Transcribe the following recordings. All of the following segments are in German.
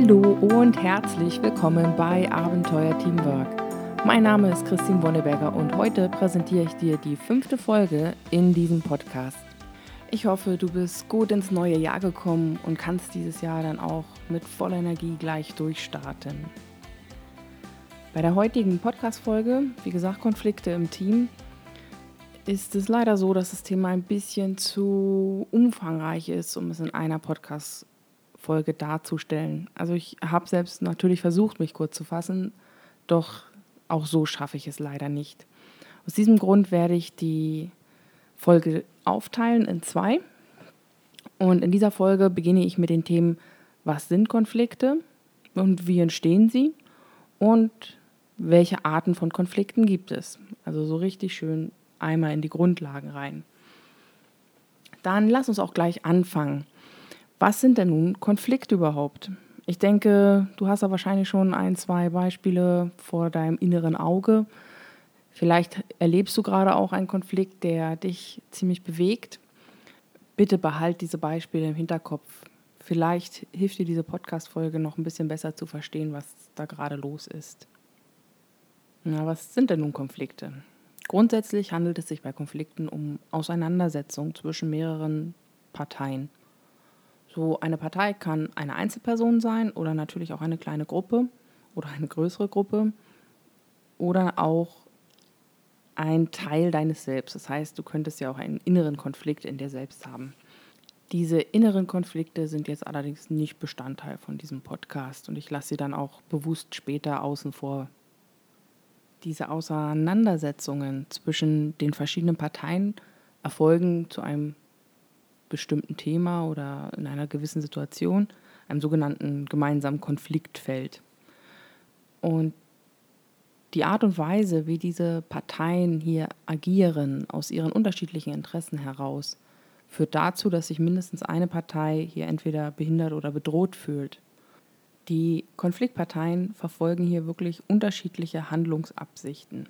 Hallo und herzlich willkommen bei Abenteuer Teamwork. Mein Name ist Christine Wonneberger und heute präsentiere ich dir die fünfte Folge in diesem Podcast. Ich hoffe, du bist gut ins neue Jahr gekommen und kannst dieses Jahr dann auch mit voller Energie gleich durchstarten. Bei der heutigen Podcast-Folge, wie gesagt, Konflikte im Team, ist es leider so, dass das Thema ein bisschen zu umfangreich ist, um es in einer Podcast-Folge Folge darzustellen. Also ich habe selbst natürlich versucht, mich kurz zu fassen, doch auch so schaffe ich es leider nicht. Aus diesem Grund werde ich die Folge aufteilen in zwei. Und in dieser Folge beginne ich mit den Themen, was sind Konflikte und wie entstehen sie und welche Arten von Konflikten gibt es. Also so richtig schön einmal in die Grundlagen rein. Dann lass uns auch gleich anfangen. Was sind denn nun Konflikte überhaupt? Ich denke, du hast da wahrscheinlich schon ein, zwei Beispiele vor deinem inneren Auge. Vielleicht erlebst du gerade auch einen Konflikt, der dich ziemlich bewegt. Bitte behalt diese Beispiele im Hinterkopf. Vielleicht hilft dir diese Podcast-Folge noch ein bisschen besser zu verstehen, was da gerade los ist. Na, was sind denn nun Konflikte? Grundsätzlich handelt es sich bei Konflikten um Auseinandersetzungen zwischen mehreren Parteien. So eine Partei kann eine Einzelperson sein oder natürlich auch eine kleine Gruppe oder eine größere Gruppe oder auch ein Teil deines Selbst. Das heißt, du könntest ja auch einen inneren Konflikt in dir selbst haben. Diese inneren Konflikte sind jetzt allerdings nicht Bestandteil von diesem Podcast und ich lasse sie dann auch bewusst später außen vor. Diese Auseinandersetzungen zwischen den verschiedenen Parteien erfolgen zu einem bestimmten Thema oder in einer gewissen Situation, einem sogenannten gemeinsamen Konfliktfeld. Und die Art und Weise, wie diese Parteien hier agieren, aus ihren unterschiedlichen Interessen heraus, führt dazu, dass sich mindestens eine Partei hier entweder behindert oder bedroht fühlt. Die Konfliktparteien verfolgen hier wirklich unterschiedliche Handlungsabsichten.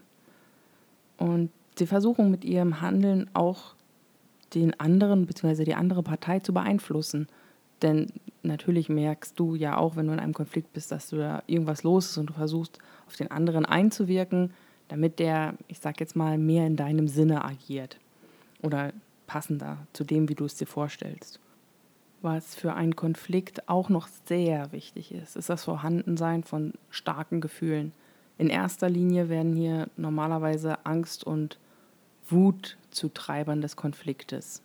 Und sie versuchen mit ihrem Handeln auch den anderen bzw. die andere Partei zu beeinflussen. Denn natürlich merkst du ja auch, wenn du in einem Konflikt bist, dass du da irgendwas los ist und du versuchst, auf den anderen einzuwirken, damit der, ich sag jetzt mal, mehr in deinem Sinne agiert. Oder passender zu dem, wie du es dir vorstellst. Was für einen Konflikt auch noch sehr wichtig ist, ist das Vorhandensein von starken Gefühlen. In erster Linie werden hier normalerweise Angst und Wut zu Treibern des Konfliktes.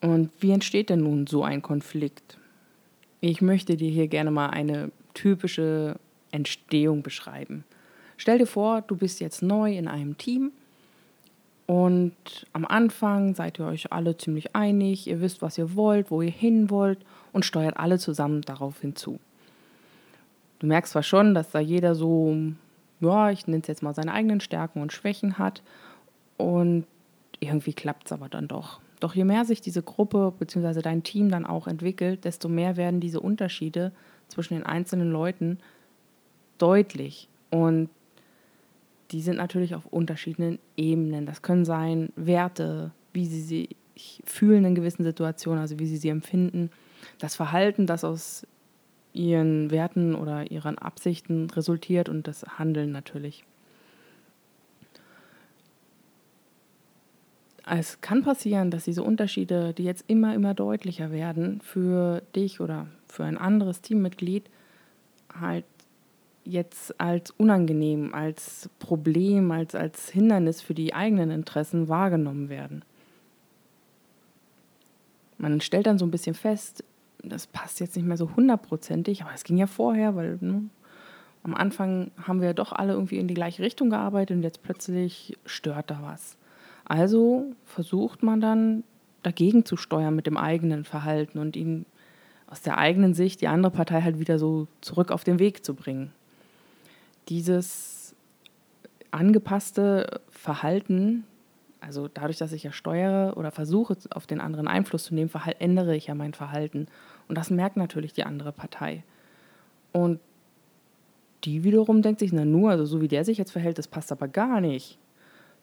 Und wie entsteht denn nun so ein Konflikt? Ich möchte dir hier gerne mal eine typische Entstehung beschreiben. Stell dir vor, du bist jetzt neu in einem Team und am Anfang seid ihr euch alle ziemlich einig, ihr wisst, was ihr wollt, wo ihr hin wollt und steuert alle zusammen darauf hinzu. Du merkst zwar schon, dass da jeder so ja, ich nenne es jetzt mal seine eigenen Stärken und Schwächen hat. Und irgendwie klappt es aber dann doch. Doch je mehr sich diese Gruppe bzw. dein Team dann auch entwickelt, desto mehr werden diese Unterschiede zwischen den einzelnen Leuten deutlich. Und die sind natürlich auf unterschiedlichen Ebenen. Das können sein Werte, wie sie sich fühlen in gewissen Situationen, also wie sie sie empfinden. Das Verhalten, das aus ihren Werten oder ihren Absichten resultiert und das Handeln natürlich. Es kann passieren, dass diese Unterschiede, die jetzt immer, immer deutlicher werden, für dich oder für ein anderes Teammitglied halt jetzt als unangenehm, als Problem, als, als Hindernis für die eigenen Interessen wahrgenommen werden. Man stellt dann so ein bisschen fest, das passt jetzt nicht mehr so hundertprozentig, aber es ging ja vorher, weil ne, am Anfang haben wir ja doch alle irgendwie in die gleiche Richtung gearbeitet und jetzt plötzlich stört da was. Also versucht man dann dagegen zu steuern mit dem eigenen Verhalten und ihn aus der eigenen Sicht die andere Partei halt wieder so zurück auf den Weg zu bringen. Dieses angepasste Verhalten also dadurch, dass ich ja steuere oder versuche, auf den anderen Einfluss zu nehmen, ändere ich ja mein Verhalten. Und das merkt natürlich die andere Partei. Und die wiederum denkt sich, na nur, also so wie der sich jetzt verhält, das passt aber gar nicht.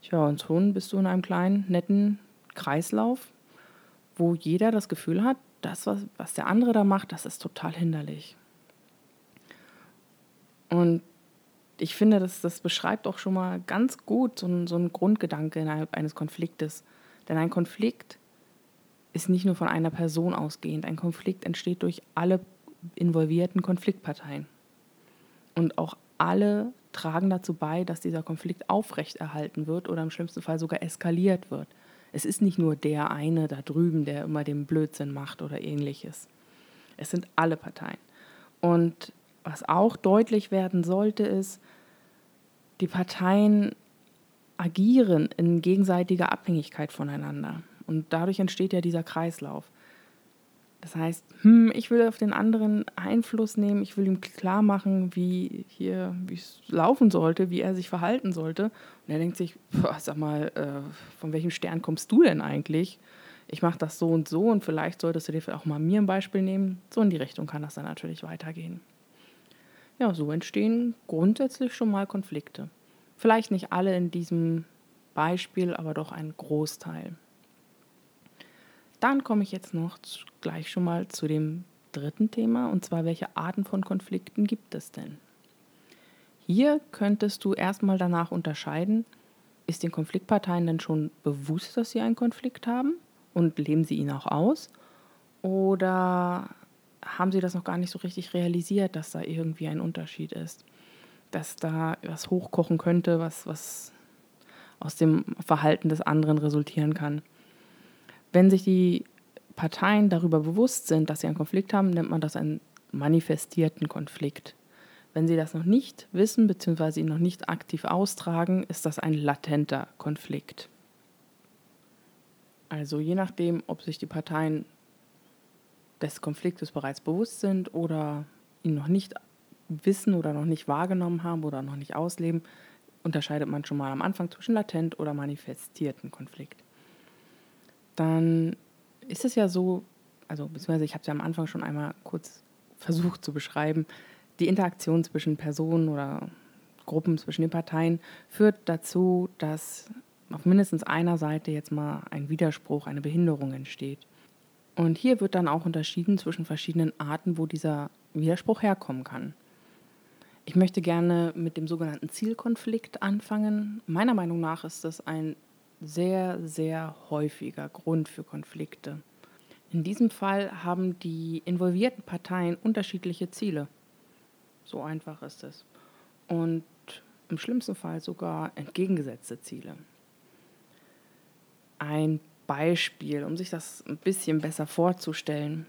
Tja, und schon bist du in einem kleinen, netten Kreislauf, wo jeder das Gefühl hat, das, was, was der andere da macht, das ist total hinderlich. Und ich finde, das, das beschreibt auch schon mal ganz gut so ein, so ein Grundgedanke innerhalb eines Konfliktes. Denn ein Konflikt ist nicht nur von einer Person ausgehend. Ein Konflikt entsteht durch alle involvierten Konfliktparteien. Und auch alle tragen dazu bei, dass dieser Konflikt aufrechterhalten wird oder im schlimmsten Fall sogar eskaliert wird. Es ist nicht nur der eine da drüben, der immer den Blödsinn macht oder ähnliches. Es sind alle Parteien. Und was auch deutlich werden sollte, ist, die Parteien agieren in gegenseitiger Abhängigkeit voneinander. Und dadurch entsteht ja dieser Kreislauf. Das heißt, hm, ich will auf den anderen Einfluss nehmen, ich will ihm klar machen, wie hier, es laufen sollte, wie er sich verhalten sollte. Und er denkt sich, sag mal, äh, von welchem Stern kommst du denn eigentlich? Ich mache das so und so und vielleicht solltest du dir auch mal mir ein Beispiel nehmen. So in die Richtung kann das dann natürlich weitergehen. Ja, so entstehen grundsätzlich schon mal Konflikte. Vielleicht nicht alle in diesem Beispiel, aber doch ein Großteil. Dann komme ich jetzt noch gleich schon mal zu dem dritten Thema, und zwar welche Arten von Konflikten gibt es denn? Hier könntest du erstmal danach unterscheiden, ist den Konfliktparteien denn schon bewusst, dass sie einen Konflikt haben und leben sie ihn auch aus? Oder haben sie das noch gar nicht so richtig realisiert, dass da irgendwie ein Unterschied ist? Dass da was hochkochen könnte, was, was aus dem Verhalten des anderen resultieren kann. Wenn sich die Parteien darüber bewusst sind, dass sie einen Konflikt haben, nennt man das einen manifestierten Konflikt. Wenn sie das noch nicht wissen bzw. ihn noch nicht aktiv austragen, ist das ein latenter Konflikt. Also je nachdem, ob sich die Parteien des Konfliktes bereits bewusst sind oder ihn noch nicht wissen oder noch nicht wahrgenommen haben oder noch nicht ausleben, unterscheidet man schon mal am Anfang zwischen latent oder manifestierten Konflikt dann ist es ja so, also beziehungsweise ich habe es ja am Anfang schon einmal kurz versucht zu beschreiben, die Interaktion zwischen Personen oder Gruppen zwischen den Parteien führt dazu, dass auf mindestens einer Seite jetzt mal ein Widerspruch, eine Behinderung entsteht. Und hier wird dann auch unterschieden zwischen verschiedenen Arten, wo dieser Widerspruch herkommen kann. Ich möchte gerne mit dem sogenannten Zielkonflikt anfangen. Meiner Meinung nach ist das ein sehr, sehr häufiger Grund für Konflikte. In diesem Fall haben die involvierten Parteien unterschiedliche Ziele. So einfach ist es. Und im schlimmsten Fall sogar entgegengesetzte Ziele. Ein Beispiel, um sich das ein bisschen besser vorzustellen.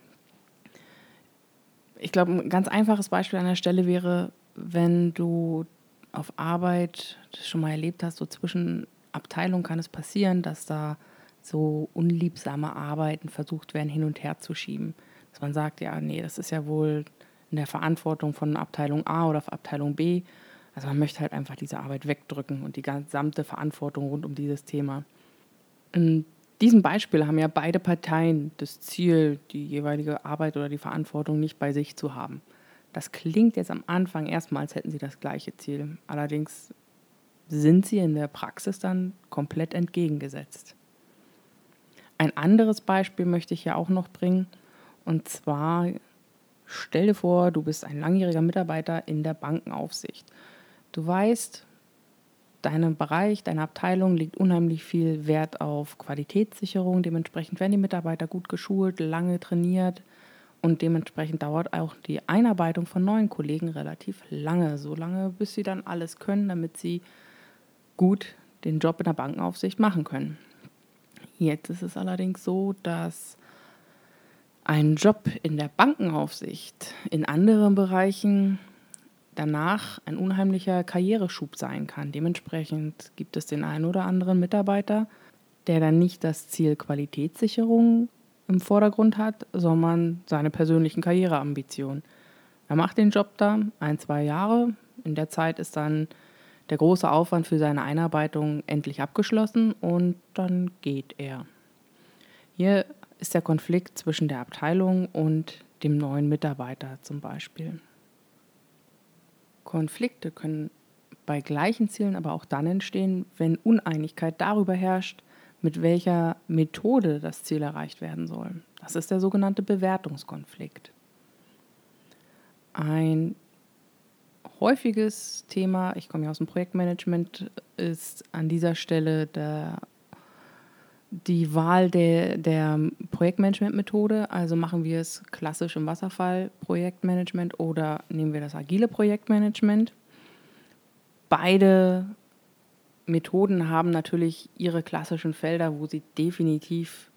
Ich glaube, ein ganz einfaches Beispiel an der Stelle wäre, wenn du auf Arbeit das schon mal erlebt hast, so zwischen Abteilung kann es passieren, dass da so unliebsame Arbeiten versucht werden, hin und her zu schieben. Dass man sagt, ja, nee, das ist ja wohl in der Verantwortung von Abteilung A oder Abteilung B. Also man möchte halt einfach diese Arbeit wegdrücken und die gesamte Verantwortung rund um dieses Thema. In diesem Beispiel haben ja beide Parteien das Ziel, die jeweilige Arbeit oder die Verantwortung nicht bei sich zu haben. Das klingt jetzt am Anfang erstmal, als hätten sie das gleiche Ziel. Allerdings sind sie in der Praxis dann komplett entgegengesetzt. Ein anderes Beispiel möchte ich ja auch noch bringen. Und zwar stell dir vor, du bist ein langjähriger Mitarbeiter in der Bankenaufsicht. Du weißt, deinem Bereich, deine Abteilung legt unheimlich viel Wert auf Qualitätssicherung. Dementsprechend werden die Mitarbeiter gut geschult, lange trainiert und dementsprechend dauert auch die Einarbeitung von neuen Kollegen relativ lange, so lange, bis sie dann alles können, damit sie gut den Job in der Bankenaufsicht machen können. Jetzt ist es allerdings so, dass ein Job in der Bankenaufsicht in anderen Bereichen danach ein unheimlicher Karriereschub sein kann. Dementsprechend gibt es den einen oder anderen Mitarbeiter, der dann nicht das Ziel Qualitätssicherung im Vordergrund hat, sondern seine persönlichen Karriereambitionen. Er macht den Job da ein, zwei Jahre. In der Zeit ist dann der große Aufwand für seine Einarbeitung endlich abgeschlossen und dann geht er. Hier ist der Konflikt zwischen der Abteilung und dem neuen Mitarbeiter zum Beispiel. Konflikte können bei gleichen Zielen aber auch dann entstehen, wenn Uneinigkeit darüber herrscht, mit welcher Methode das Ziel erreicht werden soll. Das ist der sogenannte Bewertungskonflikt. Ein häufiges Thema, ich komme ja aus dem Projektmanagement, ist an dieser Stelle der, die Wahl der, der Projektmanagement-Methode. Also machen wir es klassisch im Wasserfall-Projektmanagement oder nehmen wir das agile Projektmanagement. Beide Methoden haben natürlich ihre klassischen Felder, wo sie definitiv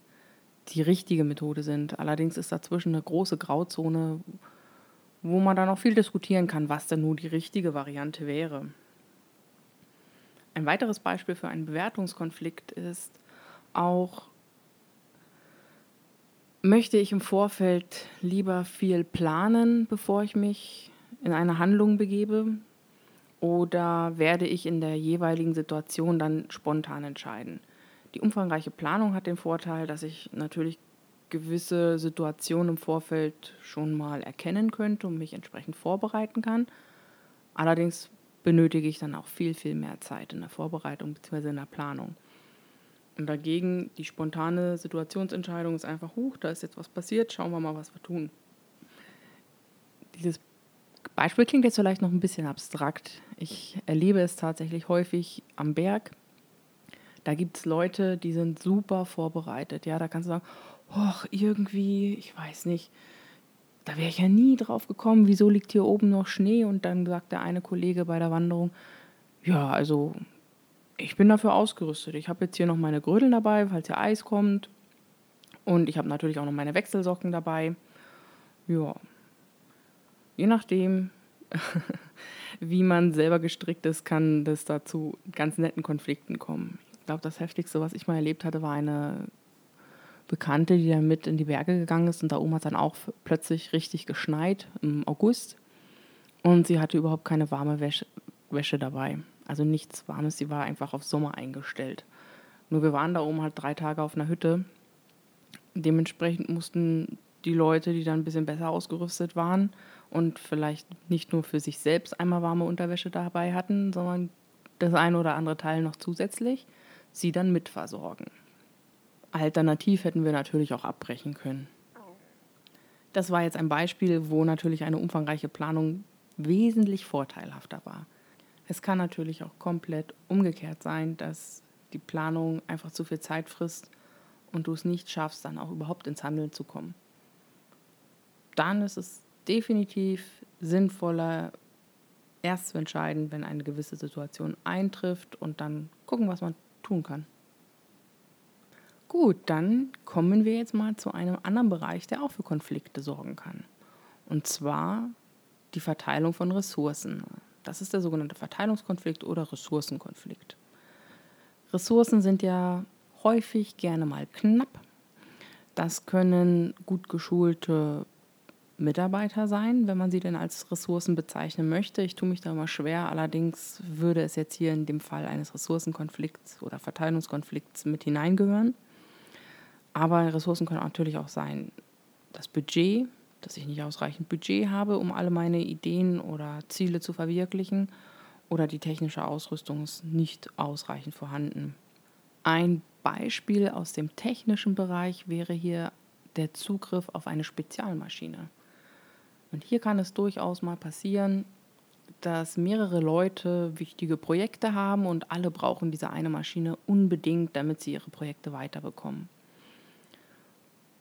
die richtige Methode sind. Allerdings ist dazwischen eine große Grauzone, wo man dann auch viel diskutieren kann, was denn nun die richtige Variante wäre. Ein weiteres Beispiel für einen Bewertungskonflikt ist auch, möchte ich im Vorfeld lieber viel planen, bevor ich mich in eine Handlung begebe, oder werde ich in der jeweiligen Situation dann spontan entscheiden? Die umfangreiche Planung hat den Vorteil, dass ich natürlich gewisse Situationen im Vorfeld schon mal erkennen könnte und mich entsprechend vorbereiten kann. Allerdings benötige ich dann auch viel, viel mehr Zeit in der Vorbereitung bzw. in der Planung. Und dagegen die spontane Situationsentscheidung ist einfach, hoch, da ist jetzt was passiert, schauen wir mal, was wir tun. Dieses Beispiel klingt jetzt vielleicht noch ein bisschen abstrakt. Ich erlebe es tatsächlich häufig am Berg. Da gibt es Leute, die sind super vorbereitet. Ja, da kannst du sagen, och, irgendwie, ich weiß nicht, da wäre ich ja nie drauf gekommen, wieso liegt hier oben noch Schnee? Und dann sagt der eine Kollege bei der Wanderung, ja, also ich bin dafür ausgerüstet. Ich habe jetzt hier noch meine Grödeln dabei, falls hier Eis kommt. Und ich habe natürlich auch noch meine Wechselsocken dabei. Ja, je nachdem, wie man selber gestrickt ist, kann das dazu ganz netten Konflikten kommen. Ich glaube, das Heftigste, was ich mal erlebt hatte, war eine Bekannte, die dann mit in die Berge gegangen ist und da oben hat dann auch plötzlich richtig geschneit im August und sie hatte überhaupt keine warme Wäsche, Wäsche dabei. Also nichts Warmes, sie war einfach auf Sommer eingestellt. Nur wir waren da oben halt drei Tage auf einer Hütte. Dementsprechend mussten die Leute, die dann ein bisschen besser ausgerüstet waren und vielleicht nicht nur für sich selbst einmal warme Unterwäsche dabei hatten, sondern das eine oder andere Teil noch zusätzlich, sie dann mitversorgen. Alternativ hätten wir natürlich auch abbrechen können. Das war jetzt ein Beispiel, wo natürlich eine umfangreiche Planung wesentlich vorteilhafter war. Es kann natürlich auch komplett umgekehrt sein, dass die Planung einfach zu viel Zeit frisst und du es nicht schaffst, dann auch überhaupt ins Handeln zu kommen. Dann ist es definitiv sinnvoller, erst zu entscheiden, wenn eine gewisse Situation eintrifft und dann gucken, was man tun kann. Gut, dann kommen wir jetzt mal zu einem anderen Bereich, der auch für Konflikte sorgen kann. Und zwar die Verteilung von Ressourcen. Das ist der sogenannte Verteilungskonflikt oder Ressourcenkonflikt. Ressourcen sind ja häufig gerne mal knapp. Das können gut geschulte Mitarbeiter sein, wenn man sie denn als Ressourcen bezeichnen möchte. Ich tue mich da immer schwer, allerdings würde es jetzt hier in dem Fall eines Ressourcenkonflikts oder Verteilungskonflikts mit hineingehören. Aber Ressourcen können natürlich auch sein, das Budget, dass ich nicht ausreichend Budget habe, um alle meine Ideen oder Ziele zu verwirklichen, oder die technische Ausrüstung ist nicht ausreichend vorhanden. Ein Beispiel aus dem technischen Bereich wäre hier der Zugriff auf eine Spezialmaschine. Und hier kann es durchaus mal passieren, dass mehrere Leute wichtige Projekte haben und alle brauchen diese eine Maschine unbedingt, damit sie ihre Projekte weiterbekommen.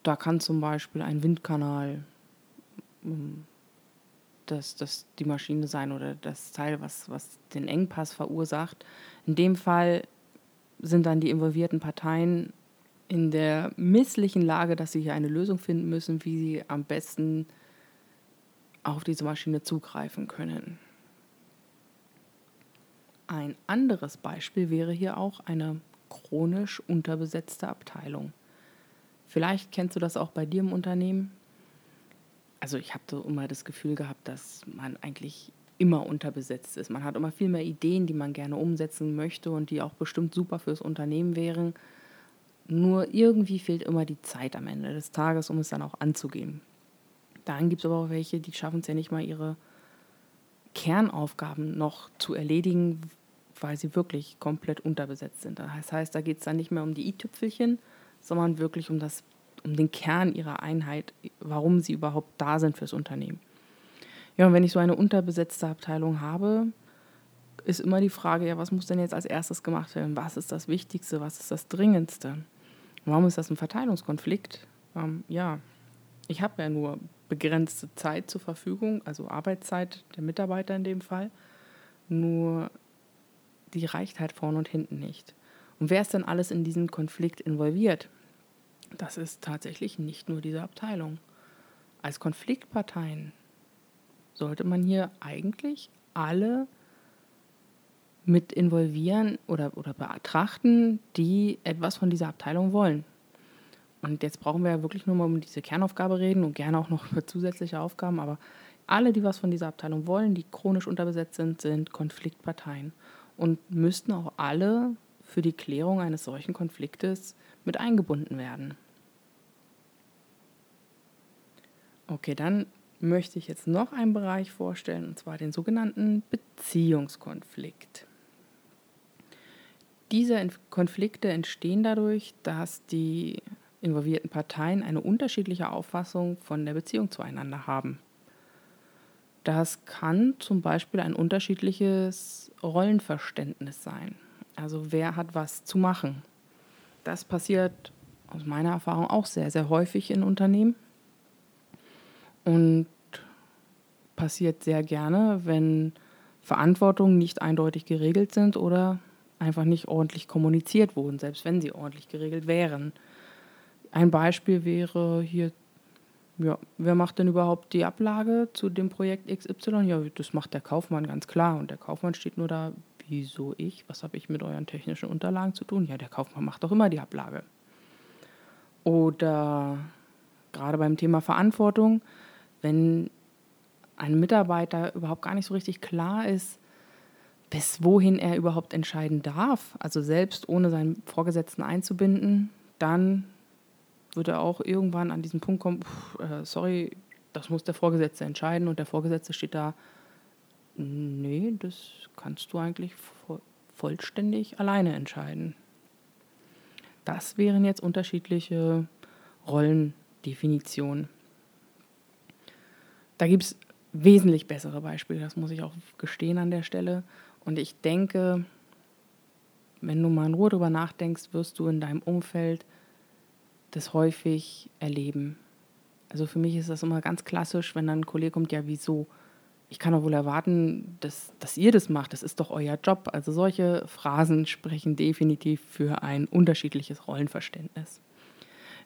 Da kann zum Beispiel ein Windkanal ähm, das, das die Maschine sein oder das Teil, was, was den Engpass verursacht. In dem Fall sind dann die involvierten Parteien in der misslichen Lage, dass sie hier eine Lösung finden müssen, wie sie am besten auf diese Maschine zugreifen können. Ein anderes Beispiel wäre hier auch eine chronisch unterbesetzte Abteilung. Vielleicht kennst du das auch bei dir im Unternehmen. Also ich habe so immer das Gefühl gehabt, dass man eigentlich immer unterbesetzt ist. Man hat immer viel mehr Ideen, die man gerne umsetzen möchte und die auch bestimmt super fürs Unternehmen wären. Nur irgendwie fehlt immer die Zeit am Ende des Tages, um es dann auch anzugehen. Dann gibt es aber auch welche, die schaffen es ja nicht mal, ihre Kernaufgaben noch zu erledigen, weil sie wirklich komplett unterbesetzt sind. Das heißt, da geht es dann nicht mehr um die i-Tüpfelchen, sondern wirklich um das um den Kern ihrer Einheit, warum sie überhaupt da sind fürs Unternehmen. Ja, und wenn ich so eine unterbesetzte Abteilung habe, ist immer die Frage, ja, was muss denn jetzt als erstes gemacht werden? Was ist das Wichtigste? Was ist das Dringendste? Warum ist das ein Verteilungskonflikt? Ähm, ja, ich habe ja nur begrenzte Zeit zur Verfügung, also Arbeitszeit der Mitarbeiter in dem Fall. Nur die reicht halt vorne und hinten nicht. Und wer ist denn alles in diesen Konflikt involviert? Das ist tatsächlich nicht nur diese Abteilung. Als Konfliktparteien sollte man hier eigentlich alle mit involvieren oder, oder betrachten, die etwas von dieser Abteilung wollen. Und jetzt brauchen wir ja wirklich nur mal um diese Kernaufgabe reden und gerne auch noch über zusätzliche Aufgaben, aber alle, die was von dieser Abteilung wollen, die chronisch unterbesetzt sind, sind Konfliktparteien und müssten auch alle für die Klärung eines solchen Konfliktes mit eingebunden werden. Okay, dann möchte ich jetzt noch einen Bereich vorstellen, und zwar den sogenannten Beziehungskonflikt. Diese Konflikte entstehen dadurch, dass die involvierten Parteien eine unterschiedliche Auffassung von der Beziehung zueinander haben. Das kann zum Beispiel ein unterschiedliches Rollenverständnis sein. Also wer hat was zu machen. Das passiert aus meiner Erfahrung auch sehr, sehr häufig in Unternehmen und passiert sehr gerne, wenn Verantwortungen nicht eindeutig geregelt sind oder einfach nicht ordentlich kommuniziert wurden, selbst wenn sie ordentlich geregelt wären. Ein Beispiel wäre hier, ja, wer macht denn überhaupt die Ablage zu dem Projekt XY? Ja, das macht der Kaufmann ganz klar. Und der Kaufmann steht nur da, wieso ich? Was habe ich mit euren technischen Unterlagen zu tun? Ja, der Kaufmann macht doch immer die Ablage. Oder gerade beim Thema Verantwortung, wenn ein Mitarbeiter überhaupt gar nicht so richtig klar ist, bis wohin er überhaupt entscheiden darf, also selbst ohne seinen Vorgesetzten einzubinden, dann wird er auch irgendwann an diesen Punkt kommen, pff, äh, sorry, das muss der Vorgesetzte entscheiden und der Vorgesetzte steht da, nee, das kannst du eigentlich vo vollständig alleine entscheiden. Das wären jetzt unterschiedliche Rollendefinitionen. Da gibt es wesentlich bessere Beispiele, das muss ich auch gestehen an der Stelle. Und ich denke, wenn du mal in Ruhe darüber nachdenkst, wirst du in deinem Umfeld das häufig erleben. Also für mich ist das immer ganz klassisch, wenn dann ein Kollege kommt, ja, wieso? Ich kann doch wohl erwarten, dass, dass ihr das macht. Das ist doch euer Job. Also solche Phrasen sprechen definitiv für ein unterschiedliches Rollenverständnis.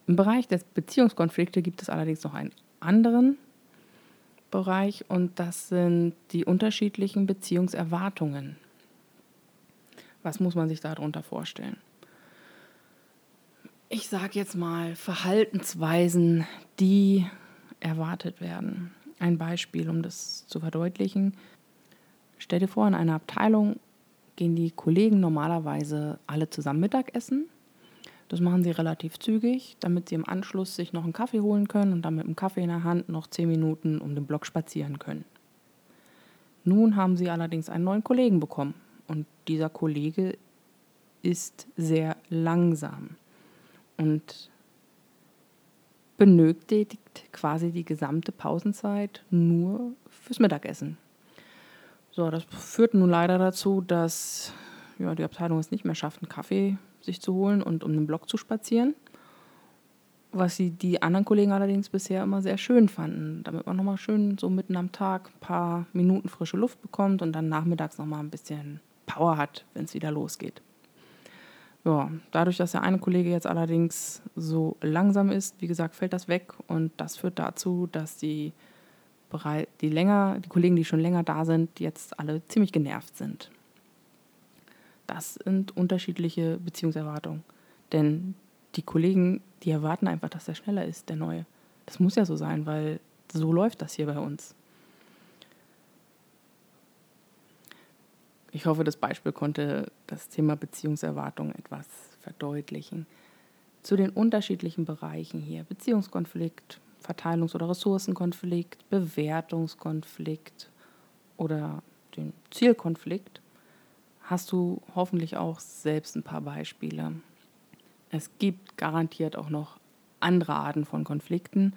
Im Bereich der Beziehungskonflikte gibt es allerdings noch einen anderen Bereich und das sind die unterschiedlichen Beziehungserwartungen. Was muss man sich darunter vorstellen? ich sage jetzt mal, Verhaltensweisen, die erwartet werden. Ein Beispiel, um das zu verdeutlichen. Stell dir vor, in einer Abteilung gehen die Kollegen normalerweise alle zusammen Mittagessen. Das machen sie relativ zügig, damit sie im Anschluss sich noch einen Kaffee holen können und dann mit einem Kaffee in der Hand noch zehn Minuten um den Block spazieren können. Nun haben sie allerdings einen neuen Kollegen bekommen und dieser Kollege ist sehr langsam und benötigt quasi die gesamte Pausenzeit nur fürs Mittagessen. So, das führt nun leider dazu, dass ja, die Abteilung es nicht mehr schafft, einen Kaffee sich zu holen und um den Block zu spazieren. Was sie die anderen Kollegen allerdings bisher immer sehr schön fanden, damit man nochmal schön so mitten am Tag ein paar Minuten frische Luft bekommt und dann nachmittags nochmal ein bisschen Power hat, wenn es wieder losgeht. Ja, dadurch, dass der eine Kollege jetzt allerdings so langsam ist, wie gesagt, fällt das weg und das führt dazu, dass die, die, länger, die Kollegen, die schon länger da sind, jetzt alle ziemlich genervt sind. Das sind unterschiedliche Beziehungserwartungen. Denn die Kollegen, die erwarten einfach, dass er schneller ist, der Neue. Das muss ja so sein, weil so läuft das hier bei uns. Ich hoffe, das Beispiel konnte das Thema Beziehungserwartung etwas verdeutlichen. Zu den unterschiedlichen Bereichen hier, Beziehungskonflikt, Verteilungs- oder Ressourcenkonflikt, Bewertungskonflikt oder den Zielkonflikt, hast du hoffentlich auch selbst ein paar Beispiele. Es gibt garantiert auch noch andere Arten von Konflikten.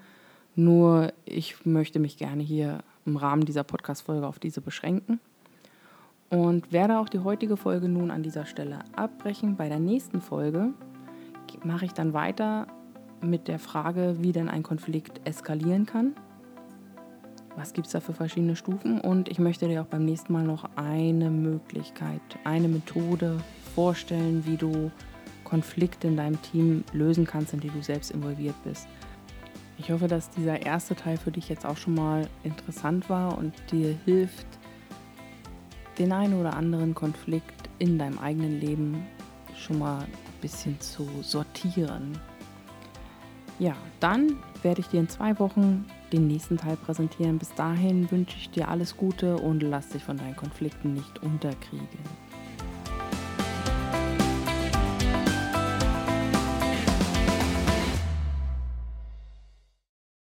Nur ich möchte mich gerne hier im Rahmen dieser Podcast-Folge auf diese beschränken und werde auch die heutige Folge nun an dieser Stelle abbrechen. Bei der nächsten Folge mache ich dann weiter mit der Frage, wie denn ein Konflikt eskalieren kann. Was gibt es da für verschiedene Stufen? Und ich möchte dir auch beim nächsten Mal noch eine Möglichkeit, eine Methode vorstellen, wie du Konflikte in deinem Team lösen kannst, in die du selbst involviert bist. Ich hoffe, dass dieser erste Teil für dich jetzt auch schon mal interessant war und dir hilft, den einen oder anderen Konflikt in deinem eigenen Leben schon mal ein bisschen zu sortieren. Ja, dann werde ich dir in zwei Wochen den nächsten Teil präsentieren. Bis dahin wünsche ich dir alles Gute und lass dich von deinen Konflikten nicht unterkriegen.